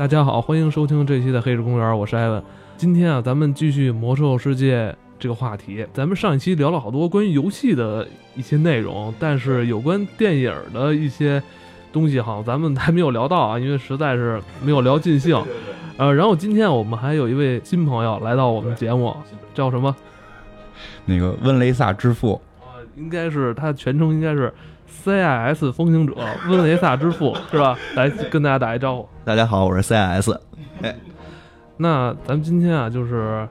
大家好，欢迎收听这期的《黑石公园》，我是艾文。今天啊，咱们继续魔兽世界这个话题。咱们上一期聊了好多关于游戏的一些内容，但是有关电影的一些东西，好像咱们还没有聊到啊，因为实在是没有聊尽兴。呃，然后今天我们还有一位新朋友来到我们节目，叫什么？那个温雷萨之父啊，应该是他全称应该是 CIS 风行者温雷萨之父 是吧？来跟大家打一招呼。大家好，我是 CIS。哎，那咱们今天啊，就是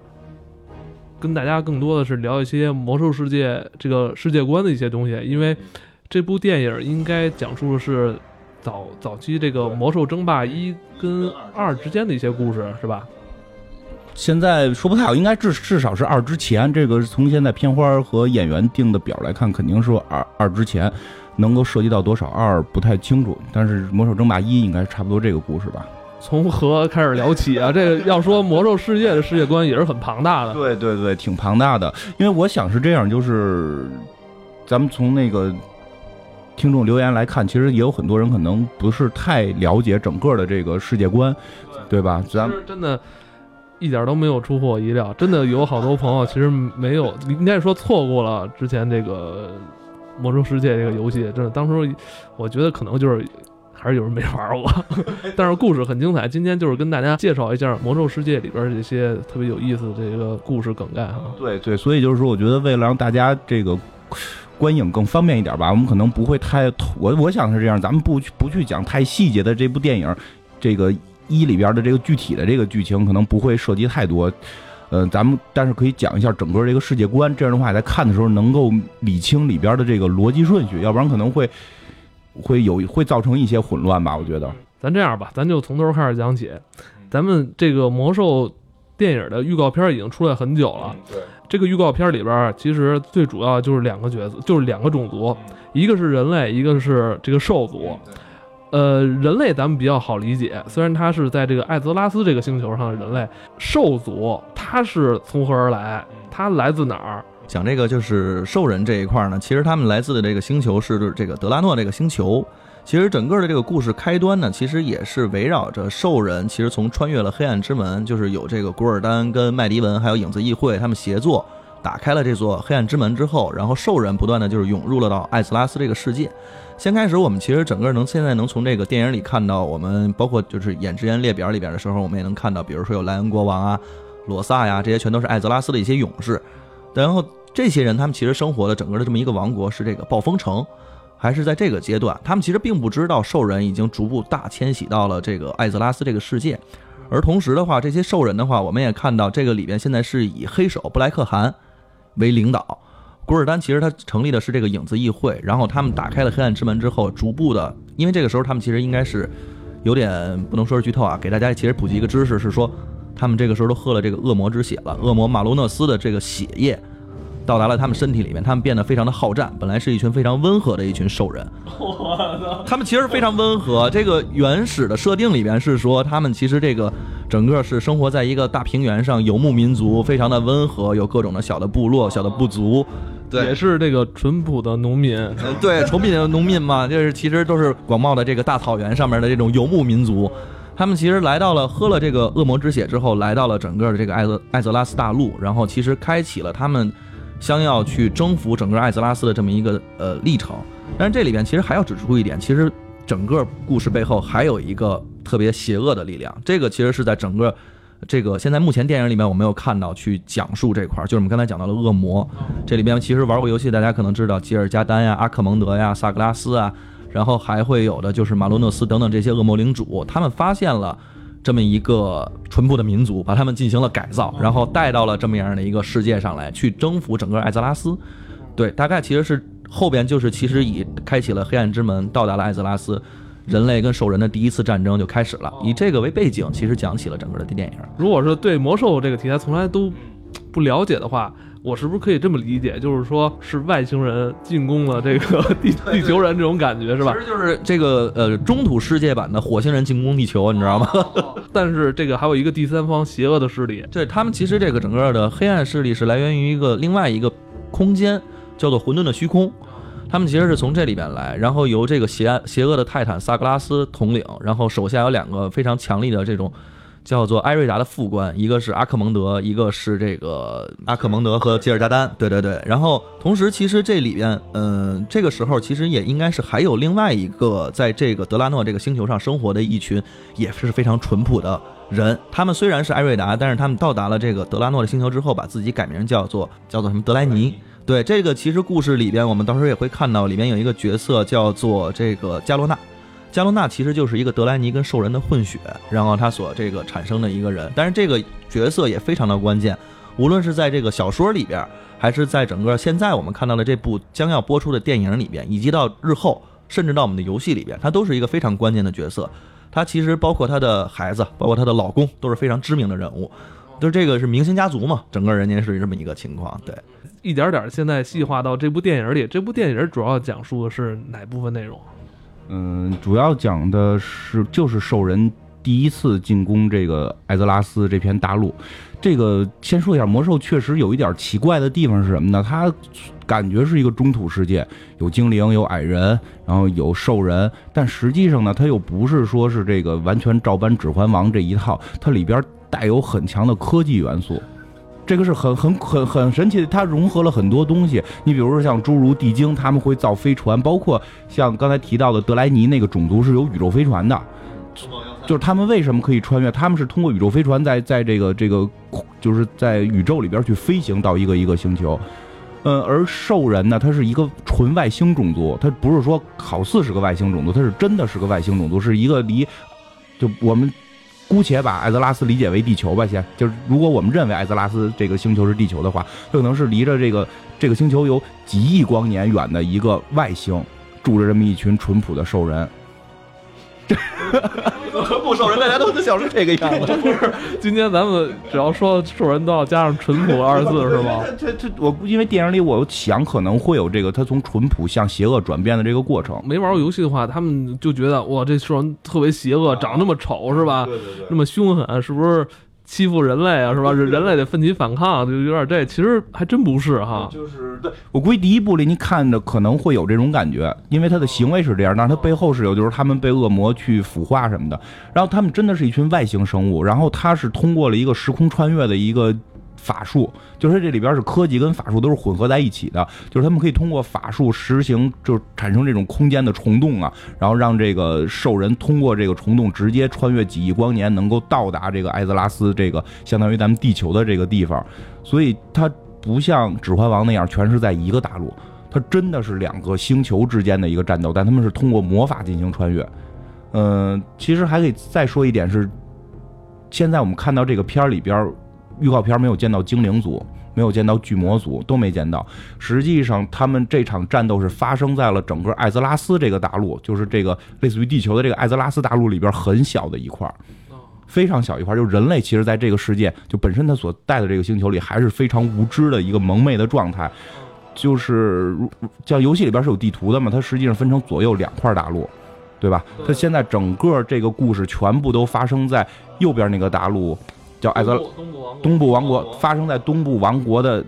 跟大家更多的是聊一些魔兽世界这个世界观的一些东西，因为这部电影应该讲述的是。早早期这个《魔兽争霸一》跟二之间的一些故事是吧？现在说不太好，应该至至少是二之前。这个从现在片花和演员定的表来看，肯定是二二之前。能够涉及到多少二不太清楚，但是《魔兽争霸一》应该是差不多这个故事吧？从何开始聊起啊？这个要说魔兽世界的世界观也是很庞大的。对对对，挺庞大的。因为我想是这样，就是咱们从那个。听众留言来看，其实也有很多人可能不是太了解整个的这个世界观，对吧？咱们真的，一点都没有出乎我意料。真的有好多朋友其实没有，应该说错过了之前这个《魔兽世界》这个游戏。真的，当时我觉得可能就是还是有人没玩过，但是故事很精彩。今天就是跟大家介绍一下《魔兽世界》里边这些特别有意思的这个故事梗概哈。对对，所以就是说，我觉得为了让大家这个。观影更方便一点吧，我们可能不会太，我我想是这样，咱们不去不去讲太细节的这部电影，这个一里边的这个具体的这个剧情可能不会涉及太多，呃，咱们但是可以讲一下整个这个世界观，这样的话在看的时候能够理清里边的这个逻辑顺序，要不然可能会会有会造成一些混乱吧，我觉得。咱这样吧，咱就从头开始讲起，咱们这个魔兽电影的预告片已经出来很久了。对。这个预告片里边，其实最主要就是两个角色，就是两个种族，一个是人类，一个是这个兽族。呃，人类咱们比较好理解，虽然他是在这个艾泽拉斯这个星球上的人类。兽族他是从何而来？他来自哪儿？讲这个就是兽人这一块呢，其实他们来自的这个星球是这个德拉诺这个星球。其实整个的这个故事开端呢，其实也是围绕着兽人。其实从穿越了黑暗之门，就是有这个古尔丹跟麦迪文还有影子议会他们协作打开了这座黑暗之门之后，然后兽人不断的就是涌入了到艾泽拉斯这个世界。先开始我们其实整个能现在能从这个电影里看到，我们包括就是演职员列表里边的时候，我们也能看到，比如说有莱恩国王啊、罗萨呀，这些全都是艾泽拉斯的一些勇士。然后这些人他们其实生活的整个的这么一个王国是这个暴风城。还是在这个阶段，他们其实并不知道兽人已经逐步大迁徙到了这个艾泽拉斯这个世界，而同时的话，这些兽人的话，我们也看到这个里边现在是以黑手布莱克汗为领导，古尔丹其实他成立的是这个影子议会，然后他们打开了黑暗之门之后，逐步的，因为这个时候他们其实应该是有点不能说是剧透啊，给大家其实普及一个知识是说，他们这个时候都喝了这个恶魔之血了，恶魔马卢诺斯的这个血液。到达了他们身体里面，他们变得非常的好战。本来是一群非常温和的一群兽人，他们其实非常温和。这个原始的设定里边是说，他们其实这个整个是生活在一个大平原上，游牧民族，非常的温和，有各种的小的部落、小的部族，对，也是这个淳朴的农民，对，淳朴的农民嘛，就是其实都是广袤的这个大草原上面的这种游牧民族。他们其实来到了喝了这个恶魔之血之后，来到了整个的这个艾泽艾泽拉斯大陆，然后其实开启了他们。将要去征服整个艾泽拉斯的这么一个呃历程，但是这里边其实还要指出一点，其实整个故事背后还有一个特别邪恶的力量。这个其实是在整个这个现在目前电影里面我没有看到去讲述这块儿，就是我们刚才讲到了恶魔。这里边其实玩过游戏，大家可能知道吉尔加丹呀、阿克蒙德呀、萨格拉斯啊，然后还会有的就是马洛诺斯等等这些恶魔领主，他们发现了。这么一个淳朴的民族，把他们进行了改造，然后带到了这么样的一个世界上来，去征服整个艾泽拉斯。对，大概其实是后边就是其实已开启了黑暗之门，到达了艾泽拉斯，人类跟兽人的第一次战争就开始了。以这个为背景，其实讲起了整个的电影。如果是对魔兽这个题材从来都不了解的话。我是不是可以这么理解，就是说是外星人进攻了这个地地球人这种感觉是吧？其实就是这个呃中土世界版的火星人进攻地球，你知道吗？但是这个还有一个第三方邪恶的势力，对他们其实这个整个的黑暗势力是来源于一个另外一个空间，叫做混沌的虚空。他们其实是从这里边来，然后由这个邪邪恶的泰坦萨格拉斯统领，然后手下有两个非常强力的这种叫做艾瑞达的副官，一个是阿克蒙德，一个是这个阿克蒙德和吉尔加丹。对对对，然后同时其实这里边，嗯、这个时候其实也应该是还有另外一个在这个德拉诺这个星球上生活的一群也是非常淳朴的人。他们虽然是艾瑞达，但是他们到达了这个德拉诺的星球之后，把自己改名叫做叫做什么德莱尼。对这个，其实故事里边，我们到时候也会看到，里面有一个角色叫做这个加罗娜。加罗娜其实就是一个德莱尼跟兽人的混血，然后他所这个产生的一个人。但是这个角色也非常的关键，无论是在这个小说里边，还是在整个现在我们看到的这部将要播出的电影里边，以及到日后，甚至到我们的游戏里边，他都是一个非常关键的角色。他其实包括他的孩子，包括他的老公，都是非常知名的人物。就这个是明星家族嘛，整个人家是这么一个情况。对，一点点现在细化到这部电影里。这部电影主要讲述的是哪部分内容？嗯，主要讲的是就是兽人第一次进攻这个艾泽拉斯这片大陆。这个先说一下，魔兽确实有一点奇怪的地方是什么呢？它感觉是一个中土世界，有精灵，有矮人，然后有兽人，但实际上呢，它又不是说是这个完全照搬《指环王》这一套，它里边带有很强的科技元素。这个是很很很很神奇的，它融合了很多东西。你比如说像侏儒、地精，他们会造飞船，包括像刚才提到的德莱尼那个种族是有宇宙飞船的，就是他们为什么可以穿越？他们是通过宇宙飞船在在这个这个就是在宇宙里边去飞行到一个一个星球。嗯，而兽人呢，他是一个纯外星种族，他不是说好似是个外星种族，他是真的是个外星种族，是一个离就我们。姑且把艾泽拉斯理解为地球吧，先就是如果我们认为艾泽拉斯这个星球是地球的话，可能是离着这个这个星球有几亿光年远的一个外星，住着这么一群淳朴的兽人。淳朴兽人，大家都想是这个样子。不是，今天咱们只要说兽人都要加上“淳朴”二字是吗？这这我因为电影里我想可能会有这个他从淳朴向邪恶转变的这个过程。没玩过游戏的话，他们就觉得哇，这兽人特别邪恶，长那么丑是吧？对对对那么凶狠，是不是欺负人类啊？是吧？人类得奋起反抗，就有点这，其实还真不是哈。就是对我估计第一部里你看着可能会有这种感觉，因为他的行为是这样，但是他背后是有，就是他们被恶魔去腐化什么的。然后他们真的是一群外星生物，然后他是通过了一个时空穿越的一个法术，就是这里边是科技跟法术都是混合在一起的，就是他们可以通过法术实行，就产生这种空间的虫洞啊，然后让这个兽人通过这个虫洞直接穿越几亿光年，能够到达这个艾泽拉斯这个相当于咱们地球的这个地方，所以它不像《指环王》那样全是在一个大陆，它真的是两个星球之间的一个战斗，但他们是通过魔法进行穿越。嗯、其实还可以再说一点是，现在我们看到这个片儿里边，预告片没有见到精灵族，没有见到巨魔族，都没见到。实际上，他们这场战斗是发生在了整个艾泽拉斯这个大陆，就是这个类似于地球的这个艾泽拉斯大陆里边很小的一块儿。非常小一块儿，就人类其实在这个世界，就本身它所在的这个星球里，还是非常无知的一个蒙昧的状态。就是如像游戏里边是有地图的嘛，它实际上分成左右两块大陆，对吧？对它现在整个这个故事全部都发生在右边那个大陆，叫艾泽东部王国，发生在东部王国的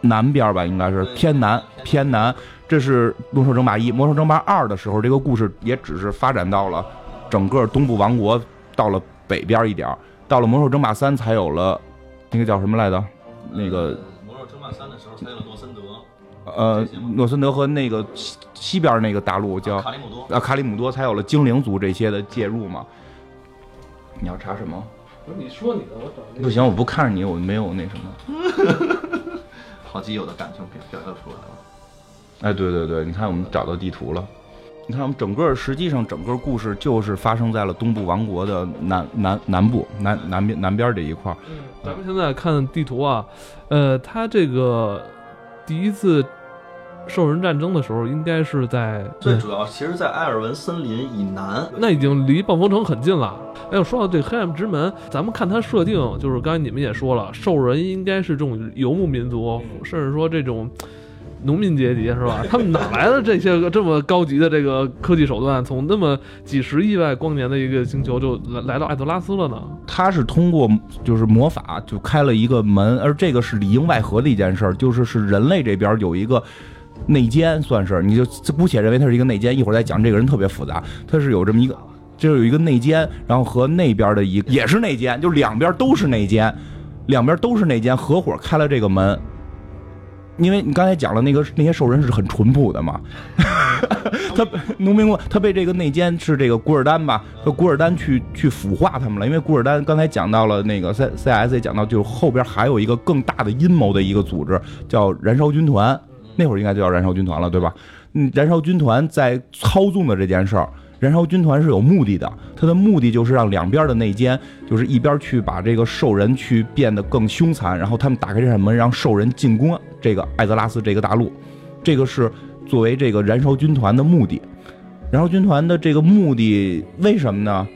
南边吧，应该是偏南偏南。这是《魔兽争霸一》，《魔兽争霸二》的时候，这个故事也只是发展到了整个东部王国，到了北边一点儿到了《魔兽争霸三》才有了那个叫什么来着？那个魔兽争霸三的时候才有诺森德、呃，诺森德和那个西西边那个大陆叫卡里姆多。啊卡里姆多，才有了精灵族这些的介入嘛。你要查什么？不是你说你的，我找那个不行，我不看着你，我没有那什么。好基友的感情表表现出来了。哎，对对对，你看我们找到地图了。你看，我们整个实际上整个故事就是发生在了东部王国的南南南部南南边南边这一块儿。嗯，咱们现在看地图啊，呃，它这个第一次兽人战争的时候，应该是在最主要，其实，在埃尔文森林以南，那已经离暴风城很近了。哎呦，说到这黑暗之门，咱们看它设定，就是刚才你们也说了，兽人应该是这种游牧民族，甚至说这种农民阶级是吧？他们哪来的这些个这么高级的这个科技手段？从那么几十亿万光年的一个星球就来来到艾泽拉斯了呢？他是通过就是魔法就开了一个门，而这个是里应外合的一件事儿，就是是人类这边有一个内奸，算是你就姑且认为他是一个内奸。一会儿再讲这个人特别复杂，他是有这么一个，就是有一个内奸，然后和那边的一也是内奸，就两边都是内奸，两边都是内奸，合伙开了这个门。因为你刚才讲了那个那些兽人是很淳朴的嘛，他农民工他被这个内奸是这个古尔丹吧，和古尔丹去去腐化他们了。因为古尔丹刚才讲到了那个 C C S 也讲到，就后边还有一个更大的阴谋的一个组织叫燃烧军团，那会儿应该就叫燃烧军团了，对吧？嗯，燃烧军团在操纵的这件事儿。燃烧军团是有目的的，它的目的就是让两边的内奸，就是一边去把这个兽人去变得更凶残，然后他们打开这扇门，让兽人进攻这个艾泽拉斯这个大陆，这个是作为这个燃烧军团的目的。燃烧军团的这个目的为什么呢？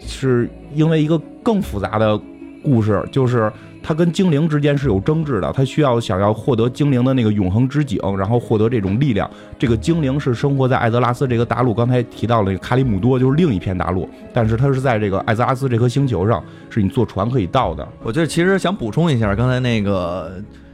是因为一个更复杂的故事，就是。他跟精灵之间是有争执的，他需要想要获得精灵的那个永恒之井，然后获得这种力量。这个精灵是生活在艾泽拉斯这个大陆，刚才提到了卡里姆多就是另一片大陆，但是它是在这个艾泽拉斯这颗星球上，是你坐船可以到的。我觉得其实想补充一下，刚才那个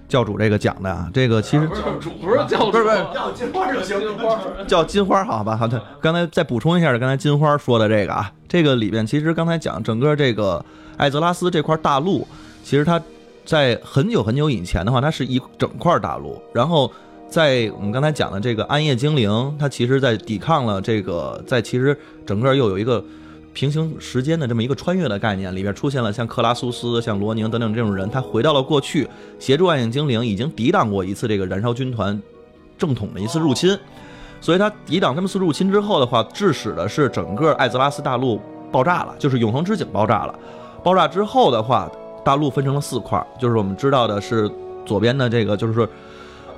教主这个讲的啊，这个其实教主不是教主，不是不是叫金花就行，金花叫金花好吧？好的，刚才再补充一下，刚才金花说的这个啊，这个里边其实刚才讲整个这个艾泽拉斯这块大陆，其实它。在很久很久以前的话，它是一整块大陆。然后，在我们刚才讲的这个暗夜精灵，它其实在抵抗了这个，在其实整个又有一个平行时间的这么一个穿越的概念，里边出现了像克拉苏斯、像罗宁等等这种人，他回到了过去，协助暗影精灵，已经抵挡过一次这个燃烧军团正统的一次入侵。所以，他抵挡这么次入侵之后的话，致使的是整个艾泽拉斯大陆爆炸了，就是永恒之井爆炸了。爆炸之后的话。大陆分成了四块，就是我们知道的是左边的这个就是，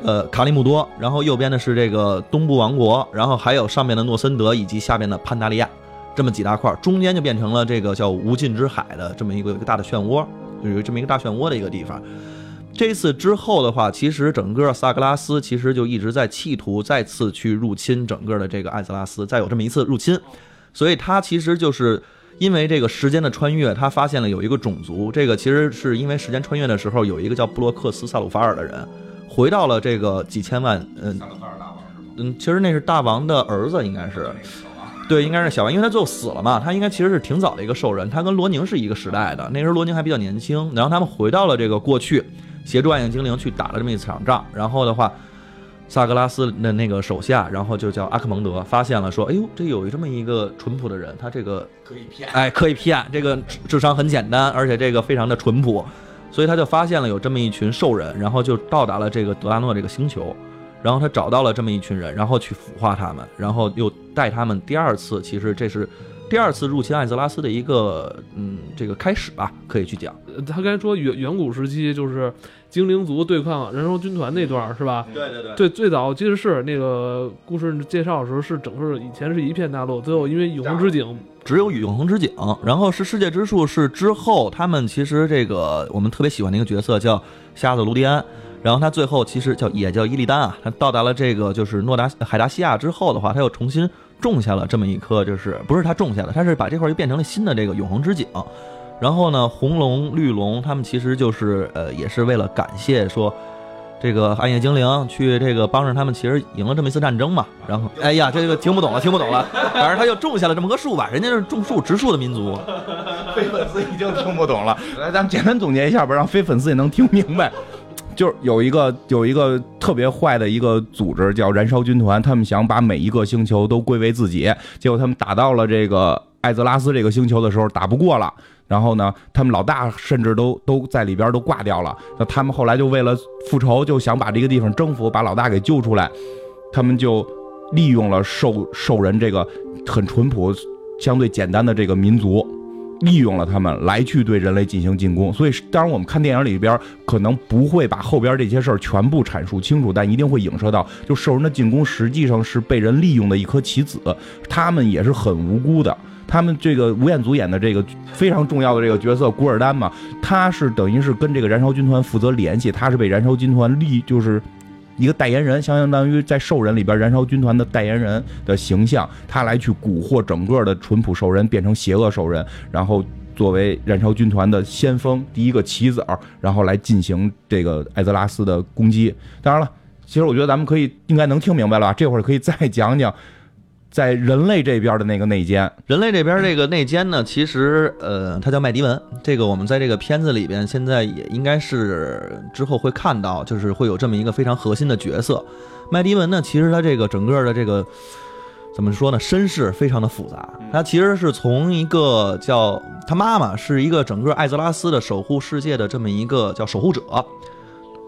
呃，卡里姆多，然后右边的是这个东部王国，然后还有上面的诺森德以及下边的潘达利亚，这么几大块，中间就变成了这个叫无尽之海的这么一个一个大的漩涡，就有这么一个大漩涡的一个地方。这次之后的话，其实整个萨格拉斯其实就一直在企图再次去入侵整个的这个艾泽拉斯，再有这么一次入侵，所以它其实就是。因为这个时间的穿越，他发现了有一个种族。这个其实是因为时间穿越的时候，有一个叫布洛克斯·萨鲁法尔的人，回到了这个几千万，嗯，嗯，其实那是大王的儿子，应该是，对，应该是小王，因为他最后死了嘛。他应该其实是挺早的一个兽人，他跟罗宁是一个时代的。那时候罗宁还比较年轻，然后他们回到了这个过去，协助暗影精灵去打了这么一场仗。然后的话。萨格拉斯的那个手下，然后就叫阿克蒙德，发现了说：“哎呦，这有这么一个淳朴的人，他这个可以骗，哎，可以骗，这个智商很简单，而且这个非常的淳朴，所以他就发现了有这么一群兽人，然后就到达了这个德拉诺这个星球，然后他找到了这么一群人，然后去腐化他们，然后又带他们。第二次，其实这是第二次入侵艾泽拉斯的一个嗯这个开始吧，可以去讲。他刚才说远远古时期就是。精灵族对抗燃烧军团那段是吧？对对对，对最早其实是那个故事介绍的时候是整个以前是一片大陆，最后因为永恒之井只有永恒之井，然后是世界之树是之后他们其实这个我们特别喜欢的一个角色叫瞎子卢迪安，然后他最后其实叫也叫伊利丹啊，他到达了这个就是诺达海达西亚之后的话，他又重新种下了这么一颗，就是不是他种下的，他是把这块又变成了新的这个永恒之井。然后呢，红龙、绿龙，他们其实就是呃，也是为了感谢说，这个暗夜精灵去这个帮着他们，其实赢了这么一次战争嘛。然后，哎呀，这个听不懂了，听不懂了。反正他就种下了这么个树吧，人家是种树植树的民族。非粉丝已经听不懂了，来，咱们简单总结一下吧，让非粉丝也能听明白。就是有一个有一个特别坏的一个组织叫燃烧军团，他们想把每一个星球都归为自己，结果他们打到了这个艾泽拉斯这个星球的时候，打不过了。然后呢，他们老大甚至都都在里边都挂掉了。那他们后来就为了复仇，就想把这个地方征服，把老大给救出来。他们就利用了兽兽人这个很淳朴、相对简单的这个民族，利用了他们来去对人类进行进攻。所以，当然我们看电影里边可能不会把后边这些事儿全部阐述清楚，但一定会影射到，就兽人的进攻实际上是被人利用的一颗棋子，他们也是很无辜的。他们这个吴彦祖演的这个非常重要的这个角色古尔丹嘛，他是等于是跟这个燃烧军团负责联系，他是被燃烧军团利就是一个代言人，相相当于在兽人里边燃烧军团的代言人的形象，他来去蛊惑整个的淳朴兽人变成邪恶兽人，然后作为燃烧军团的先锋第一个棋子儿，然后来进行这个艾泽拉斯的攻击。当然了。其实我觉得咱们可以应该能听明白了？这会儿可以再讲讲，在人类这边的那个内奸。人类这边这个内奸呢，其实呃，他叫麦迪文。这个我们在这个片子里边，现在也应该是之后会看到，就是会有这么一个非常核心的角色。麦迪文呢，其实他这个整个的这个怎么说呢，身世非常的复杂。他其实是从一个叫他妈妈是一个整个艾泽拉斯的守护世界的这么一个叫守护者。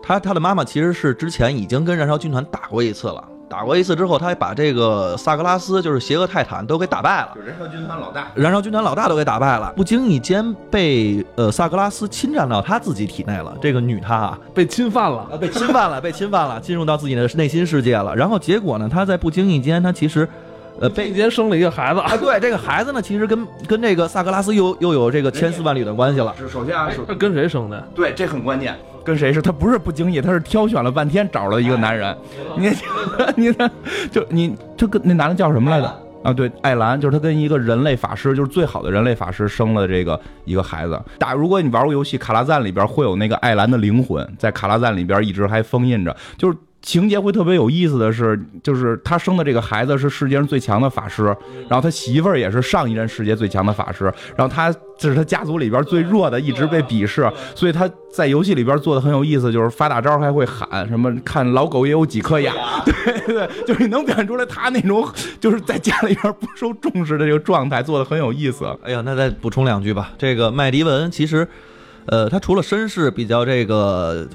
他他的妈妈其实是之前已经跟燃烧军团打过一次了，打过一次之后，他还把这个萨格拉斯就是邪恶泰坦都给打败了。就燃烧军团老大，燃烧军团老大都给打败了，不经意间被呃萨格拉斯侵占到他自己体内了。这个女她啊，被侵犯了，啊被侵犯了，被侵犯了，进入到自己的内心世界了。然后结果呢，她在不经意间，她其实呃被被间生了一个孩子，啊，对这个孩子呢，其实跟跟这个萨格拉斯又又有这个千丝万缕的关系了。是首先啊，首他 跟谁生的？对，这很关键。跟谁是？他不是不经意，他是挑选了半天找了一个男人。你 你看，就你他跟那男的叫什么来着？啊，对，艾兰，就是他跟一个人类法师，就是最好的人类法师生了这个一个孩子。打，如果你玩过游戏《卡拉赞》里边会有那个艾兰的灵魂，在卡拉赞里边一直还封印着，就是。情节会特别有意思的是，就是他生的这个孩子是世界上最强的法师，然后他媳妇儿也是上一任世界最强的法师，然后他这是他家族里边最弱的，一直被鄙视，所以他在游戏里边做的很有意思，就是发大招还会喊什么“看老狗也有几颗牙”，对对，就是你能表现出来他那种 就是在家里边不受重视的这个状态，做的很有意思。哎呀，那再补充两句吧，这个麦迪文其实，呃，他除了身世比较这个。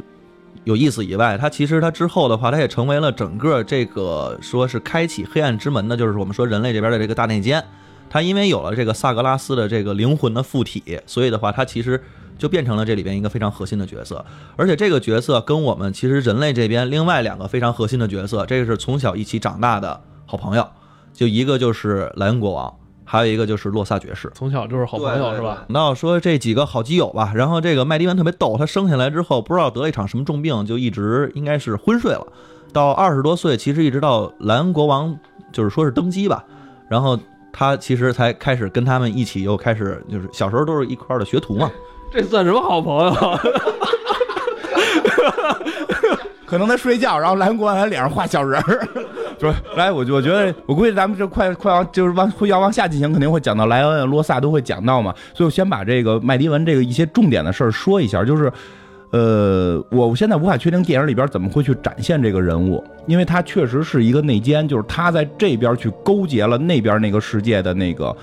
有意思以外，他其实他之后的话，他也成为了整个这个说是开启黑暗之门的，就是我们说人类这边的这个大内奸。他因为有了这个萨格拉斯的这个灵魂的附体，所以的话，他其实就变成了这里边一个非常核心的角色。而且这个角色跟我们其实人类这边另外两个非常核心的角色，这个是从小一起长大的好朋友，就一个就是莱恩国王。还有一个就是洛萨爵士，从小就是好朋友是吧？那说这几个好基友吧，然后这个麦迪文特别逗，他生下来之后不知道得了一场什么重病，就一直应该是昏睡了。到二十多岁，其实一直到莱恩国王就是说是登基吧，然后他其实才开始跟他们一起又开始就是小时候都是一块的学徒嘛。这算什么好朋友？可能他睡觉，然后蓝国王在脸上画小人儿。不是，来，我我觉得，我估计咱们这快快往就是往会要往下进行，肯定会讲到莱恩、罗萨都会讲到嘛。所以我先把这个麦迪文这个一些重点的事儿说一下，就是，呃，我现在无法确定电影里边怎么会去展现这个人物，因为他确实是一个内奸，就是他在这边去勾结了那边那个世界的那个，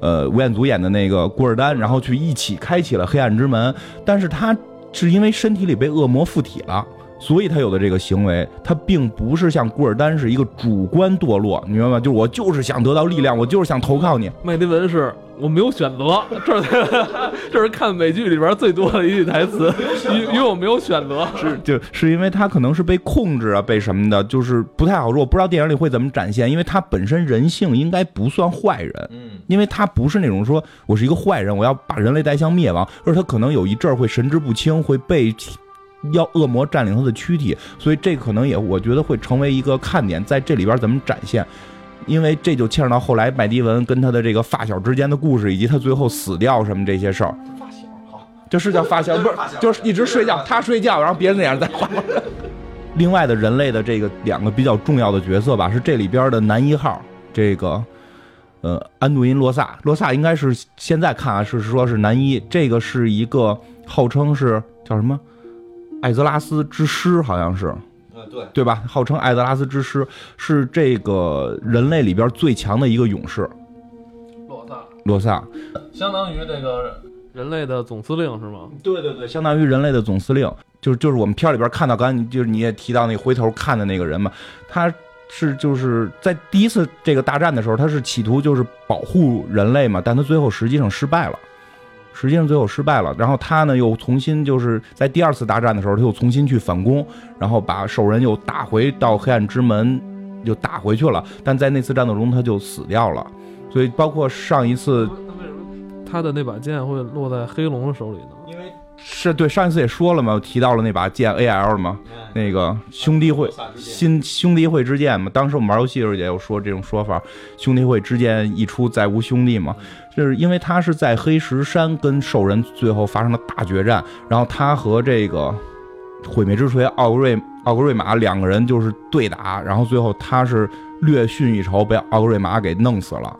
呃，吴彦祖演的那个古尔丹，然后去一起开启了黑暗之门，但是他是因为身体里被恶魔附体了。所以他有的这个行为，他并不是像古尔丹是一个主观堕落，你明白吗？就是我就是想得到力量，我就是想投靠你。麦迪文是我没有选择，这是 这是看美剧里边最多的一句台词，因因为我没有选择，是就是因为他可能是被控制啊，被什么的，就是不太好说。我不知道电影里会怎么展现，因为他本身人性应该不算坏人，嗯，因为他不是那种说我是一个坏人，我要把人类带向灭亡，而他可能有一阵儿会神志不清，会被。要恶魔占领他的躯体，所以这可能也我觉得会成为一个看点，在这里边怎么展现？因为这就牵扯到后来麦迪文跟他的这个发小之间的故事，以及他最后死掉什么这些事儿。发小好，就是叫发小，不是就是一直睡觉，他睡觉，然后别人那样在画。另外的人类的这个两个比较重要的角色吧，是这里边的男一号，这个呃安杜因洛萨，洛萨应该是现在看啊是说是男一，这个是一个号称是叫什么？艾泽拉斯之师好像是，对对吧？号称艾泽拉斯之师是这个人类里边最强的一个勇士。洛萨，洛萨，相当于这个人类的总司令是吗？对对对，相当于人类的总司令，就是就是我们片里边看到，刚才就是你也提到那回头看的那个人嘛，他是就是在第一次这个大战的时候，他是企图就是保护人类嘛，但他最后实际上失败了。实际上最后失败了，然后他呢又重新就是在第二次大战的时候，他又重新去反攻，然后把兽人又打回到黑暗之门，又打回去了。但在那次战斗中他就死掉了，所以包括上一次，那为什么他的那把剑会落在黑龙的手里呢？因为是对上一次也说了嘛，提到了那把剑 A L 嘛，那个兄弟会新兄弟会之剑嘛。当时我们玩游戏的时候也有说这种说法，兄弟会之剑一出再无兄弟嘛。就是因为他是在黑石山跟兽人最后发生了大决战，然后他和这个毁灭之锤奥格瑞奥格瑞玛两个人就是对打，然后最后他是略逊一筹，被奥格瑞玛给弄死了。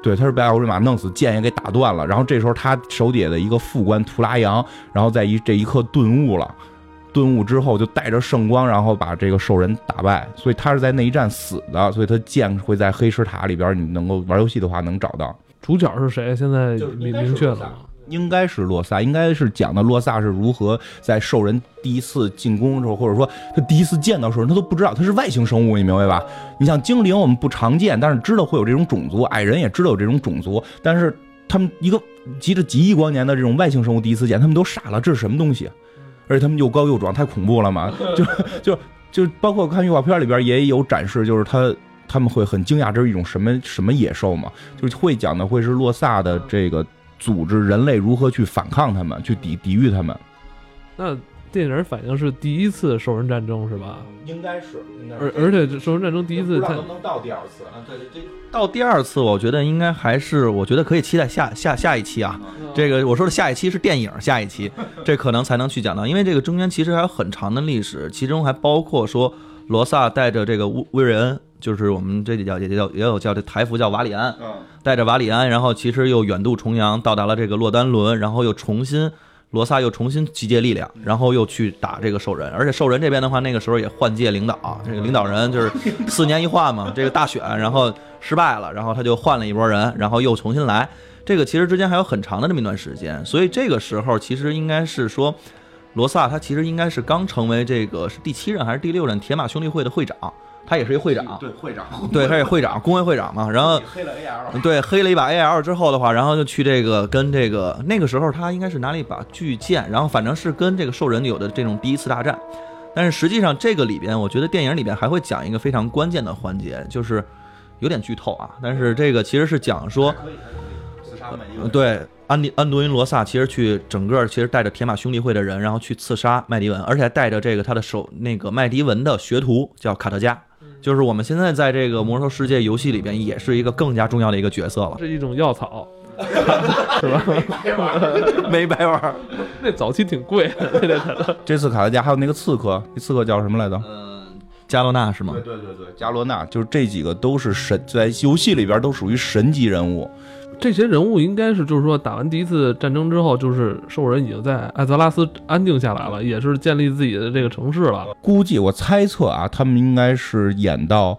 对，他是被奥格瑞玛弄死，剑也给打断了。然后这时候他手底下的一个副官图拉扬，然后在一这一刻顿悟了，顿悟之后就带着圣光，然后把这个兽人打败。所以他是在那一战死的，所以他剑会在黑石塔里边，你能够玩游戏的话能找到。主角是谁？现在明明确了吗？应该是洛萨，应该是讲的洛萨是如何在兽人第一次进攻的时候，或者说他第一次见到兽人，他都不知道他是外星生物，你明白吧？你像精灵，我们不常见，但是知道会有这种种族；矮人也知道有这种种族，但是他们一个急着几亿光年的这种外星生物第一次见，他们都傻了，这是什么东西？而且他们又高又壮，太恐怖了嘛！就就就包括看预告片里边也有展示，就是他他们会很惊讶，这是一种什么什么野兽嘛？就是会讲的会是洛萨的这个。组织人类如何去反抗他们，去抵抵御他们。那电影反映是第一次兽人战争是吧？应该是，而而且兽人战争第一次，不知道能不能到第二次啊？对对对，到第二次，我觉得应该还是，我觉得可以期待下下下一期啊。这个我说的下一期是电影下一期，这可能才能去讲到，因为这个中间其实还有很长的历史，其中还包括说罗萨带着这个乌威瑞恩。就是我们这里叫也叫也有叫这台服叫瓦里安，带着瓦里安，然后其实又远渡重洋到达了这个洛丹伦，然后又重新罗萨又重新集结力量，然后又去打这个兽人，而且兽人这边的话，那个时候也换届领导，这个领导人就是四年一换嘛，这个大选然后失败了，然后他就换了一波人，然后又重新来，这个其实之间还有很长的这么一段时间，所以这个时候其实应该是说罗萨他其实应该是刚成为这个是第七任还是第六任铁马兄弟会的会长。他也是一会长，对会长，对他也会长，工会会长嘛。然后黑了 AL，对黑了一把 AL 之后的话，然后就去这个跟这个那个时候他应该是拿了一把巨剑，然后反正是跟这个兽人有的这种第一次大战。但是实际上这个里边，我觉得电影里边还会讲一个非常关键的环节，就是有点剧透啊。但是这个其实是讲说，对安迪安多因罗萨其实去整个其实带着铁马兄弟会的人，然后去刺杀麦迪文，而且还带着这个他的手那个麦迪文的学徒叫卡特加。就是我们现在在这个魔兽世界游戏里边，也是一个更加重要的一个角色了。是一种药草，是吧？没白玩，那早期挺贵的。这次卡特加还有那个刺客，那刺客叫什么来着？嗯，加罗纳是吗？对对对对，加罗纳，就是这几个都是神，在游戏里边都属于神级人物。这些人物应该是，就是说打完第一次战争之后，就是兽人已经在艾泽拉斯安定下来了，也是建立自己的这个城市了。估计我猜测啊，他们应该是演到，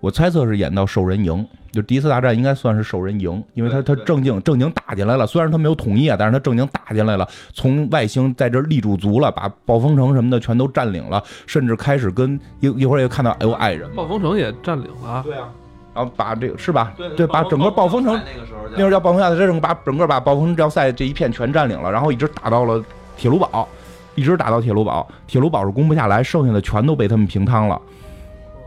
我猜测是演到兽人营，就第一次大战应该算是兽人赢，因为他他正经正经打进来了，虽然他没有统一啊，但是他正经打进来了，从外星在这立驻足了，把暴风城什么的全都占领了，甚至开始跟一一会儿也看到哎呦爱人，暴风城也占领了，对啊。然后把这个是吧？对，把整个暴风城那个时候，那时候叫暴风亚这把整个把暴风要塞这一片全占领了，然后一直打到了铁炉堡，一直打到铁炉堡，铁炉堡是攻不下来，剩下的全都被他们平汤了。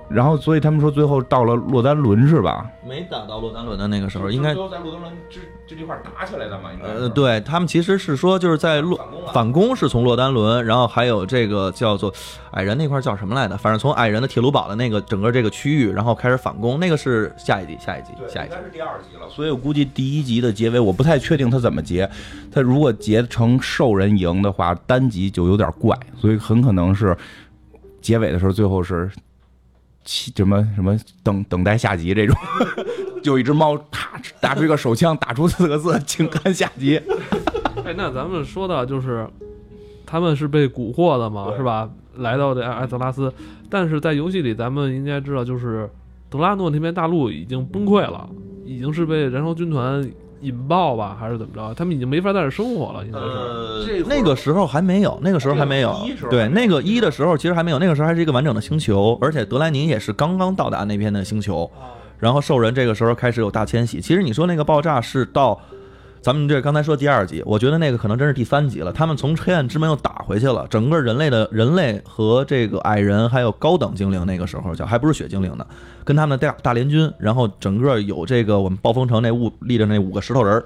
然后，所以他们说最后到了洛丹伦是吧？没打到洛丹伦的那个时候，应该在洛丹伦这这地块打起来的嘛？应该呃，对他们其实是说就是在洛反攻是从洛丹伦，然后还有这个叫做矮人那块叫什么来的？反正从矮人的铁炉堡的那个整个这个区域，然后开始反攻，那个是下一集，下一集，下一集应该是第二集了。所以我估计第一集的结尾我不太确定他怎么结，他如果结成兽人赢的话，单集就有点怪，所以很可能是结尾的时候最后是。什么什么等等待下集这种，就一只猫啪打出一个手枪，打出四个字，请看下集。哎，那咱们说到就是，他们是被蛊惑的嘛，是吧？来到这艾泽拉斯，但是在游戏里，咱们应该知道，就是德拉诺那边大陆已经崩溃了，已经是被燃烧军团。引爆吧，还是怎么着？他们已经没法在这生活了，应该是。呃，那个时候还没有，那个时候还没有。对，那个一的时候其实还没有，那个时候还是一个完整的星球，而且德莱尼也是刚刚到达那边的星球。然后兽人这个时候开始有大迁徙。其实你说那个爆炸是到。咱们这刚才说第二集，我觉得那个可能真是第三集了。他们从黑暗之门又打回去了，整个人类的人类和这个矮人还有高等精灵，那个时候叫还不是血精灵呢，跟他们的大大联军，然后整个有这个我们暴风城那物立着那五个石头人儿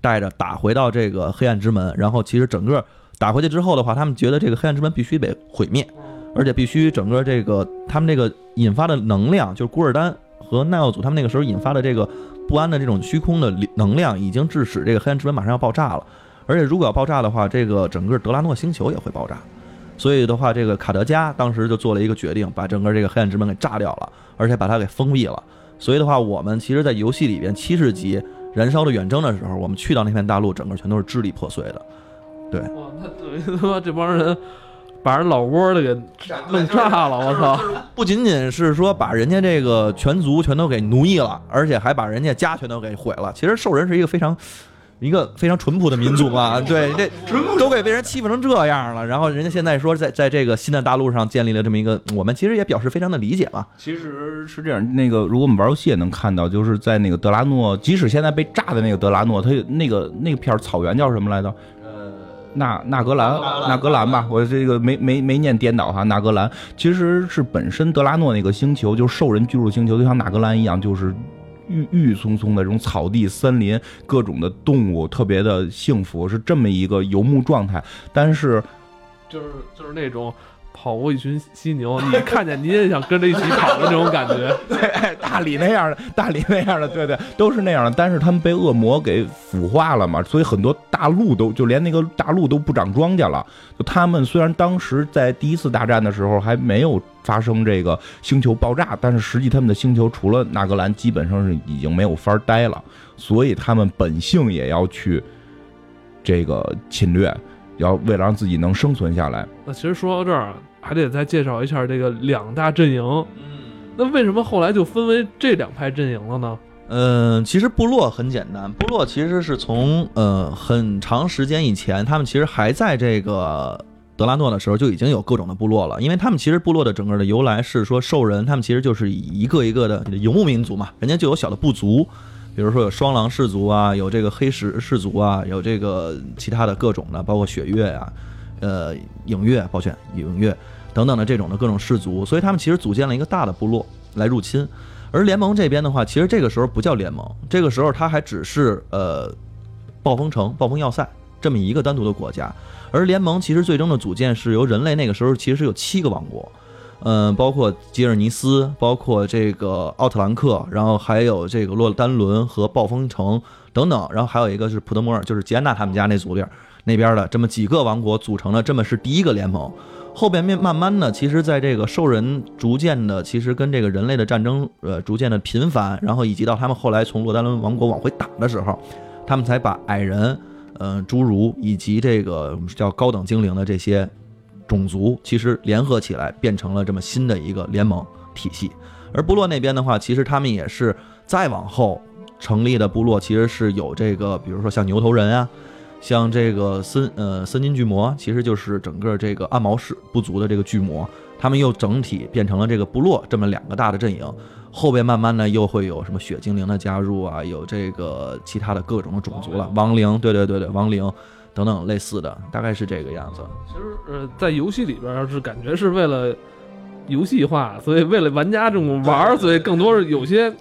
带着打回到这个黑暗之门。然后其实整个打回去之后的话，他们觉得这个黑暗之门必须得毁灭，而且必须整个这个他们这个引发的能量，就是古尔丹和奈奥祖他们那个时候引发的这个。不安的这种虚空的能量已经致使这个黑暗之门马上要爆炸了，而且如果要爆炸的话，这个整个德拉诺星球也会爆炸。所以的话，这个卡德加当时就做了一个决定，把整个这个黑暗之门给炸掉了，而且把它给封闭了。所以的话，我们其实，在游戏里边七十级燃烧的远征的时候，我们去到那片大陆，整个全都是支离破碎的。对哇，那等于他妈这帮人把人老窝的给弄炸了，我操！不仅仅是说把人家这个全族全都给奴役了，而且还把人家家全都给毁了。其实兽人是一个非常。一个非常淳朴的民族嘛，对，这都给被人欺负成这样了，然后人家现在说在在这个新的大陆上建立了这么一个，我们其实也表示非常的理解嘛。其实是这样，那个如果我们玩游戏也能看到，就是在那个德拉诺，即使现在被炸的那个德拉诺，它那个那片草原叫什么来着？呃，纳纳格兰，纳格兰吧，我这个没没没念颠倒哈，纳格兰其实是本身德拉诺那个星球，就是兽人居住星球，就像纳格兰一样，就是。郁郁葱葱的这种草地、森林，各种的动物，特别的幸福，是这么一个游牧状态。但是，就是就是那种。跑过一群犀牛，你看见你也想跟着一起跑的那种感觉。对，大理那样的，大理那样的，对对，都是那样的。但是他们被恶魔给腐化了嘛，所以很多大陆都就连那个大陆都不长庄稼了。就他们虽然当时在第一次大战的时候还没有发生这个星球爆炸，但是实际他们的星球除了纳格兰，基本上是已经没有法待了。所以他们本性也要去这个侵略，要为了让自己能生存下来。那其实说到这儿。还得再介绍一下这个两大阵营。嗯，那为什么后来就分为这两派阵营了呢？嗯，其实部落很简单，部落其实是从呃很长时间以前，他们其实还在这个德拉诺的时候就已经有各种的部落了。因为他们其实部落的整个的由来是说兽人，他们其实就是一个一个的游牧民族嘛，人家就有小的部族，比如说有双狼氏族啊，有这个黑石氏族啊，有这个其他的各种的，包括雪月呀。呃，影月，抱歉，影月等等的这种的各种氏族，所以他们其实组建了一个大的部落来入侵。而联盟这边的话，其实这个时候不叫联盟，这个时候它还只是呃，暴风城、暴风要塞这么一个单独的国家。而联盟其实最终的组建是由人类那个时候其实是有七个王国，嗯，包括吉尔尼斯，包括这个奥特兰克，然后还有这个洛丹伦和暴风城等等，然后还有一个是普德摩尔，就是吉安娜他们家那组里。那边的这么几个王国组成的，这么是第一个联盟。后边面慢慢的，其实在这个兽人逐渐的，其实跟这个人类的战争，呃，逐渐的频繁，然后以及到他们后来从洛丹伦王国往回打的时候，他们才把矮人，嗯，侏儒以及这个叫高等精灵的这些种族，其实联合起来变成了这么新的一个联盟体系。而部落那边的话，其实他们也是再往后成立的部落，其实是有这个，比如说像牛头人啊。像这个森呃森金巨魔，其实就是整个这个暗毛氏部族的这个巨魔，他们又整体变成了这个部落这么两个大的阵营。后边慢慢呢又会有什么血精灵的加入啊，有这个其他的各种的种族了，亡灵，对对对对，亡灵等等类似的，大概是这个样子。其实呃，在游戏里边是感觉是为了游戏化，所以为了玩家这种玩，所以更多是有些。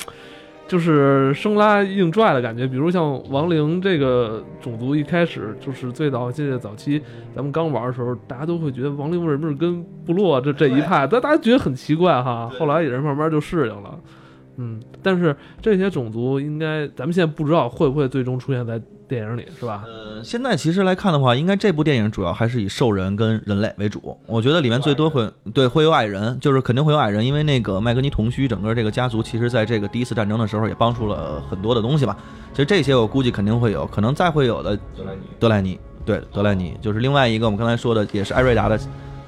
就是生拉硬拽的感觉，比如像亡灵这个种族，一开始就是最早记得早期咱们刚玩的时候，大家都会觉得亡灵为什么是跟部落这这一派，但大家觉得很奇怪哈。后来也是慢慢就适应了，嗯。但是这些种族应该咱们现在不知道会不会最终出现在。电影里是吧？呃，现在其实来看的话，应该这部电影主要还是以兽人跟人类为主。我觉得里面最多会对会有矮人，就是肯定会有矮人，因为那个麦格尼同须整个这个家族，其实在这个第一次战争的时候也帮助了很多的东西吧。其实这些我估计肯定会有，可能再会有的德莱尼，德莱尼对德莱尼就是另外一个我们刚才说的，也是艾瑞达的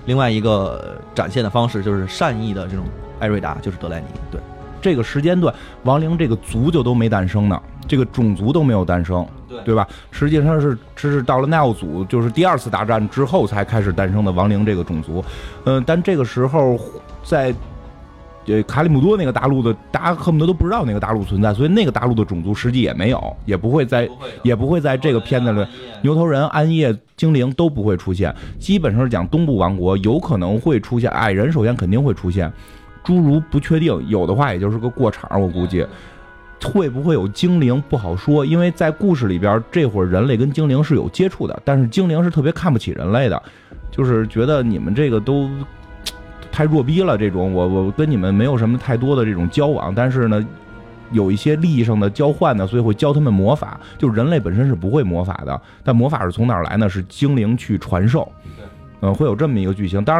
另外一个展现的方式，就是善意的这种艾瑞达，就是德莱尼。对这个时间段，亡灵这个族就都没诞生呢，这个种族都没有诞生。对吧？实际上是，这是到了奈奥祖，就是第二次大战之后才开始诞生的亡灵这个种族。嗯，但这个时候在呃卡里姆多那个大陆的，大家恨不得都不知道那个大陆存在，所以那个大陆的种族实际也没有，也不会在，也不会在这个片子里，牛头人、暗夜精灵都不会出现。基本上是讲东部王国有可能会出现矮人，首先肯定会出现，侏儒不确定，有的话也就是个过场，我估计。会不会有精灵不好说，因为在故事里边，这会儿人类跟精灵是有接触的，但是精灵是特别看不起人类的，就是觉得你们这个都太弱逼了。这种我我跟你们没有什么太多的这种交往，但是呢，有一些利益上的交换呢，所以会教他们魔法。就人类本身是不会魔法的，但魔法是从哪儿来呢？是精灵去传授。嗯，会有这么一个剧情。当然了，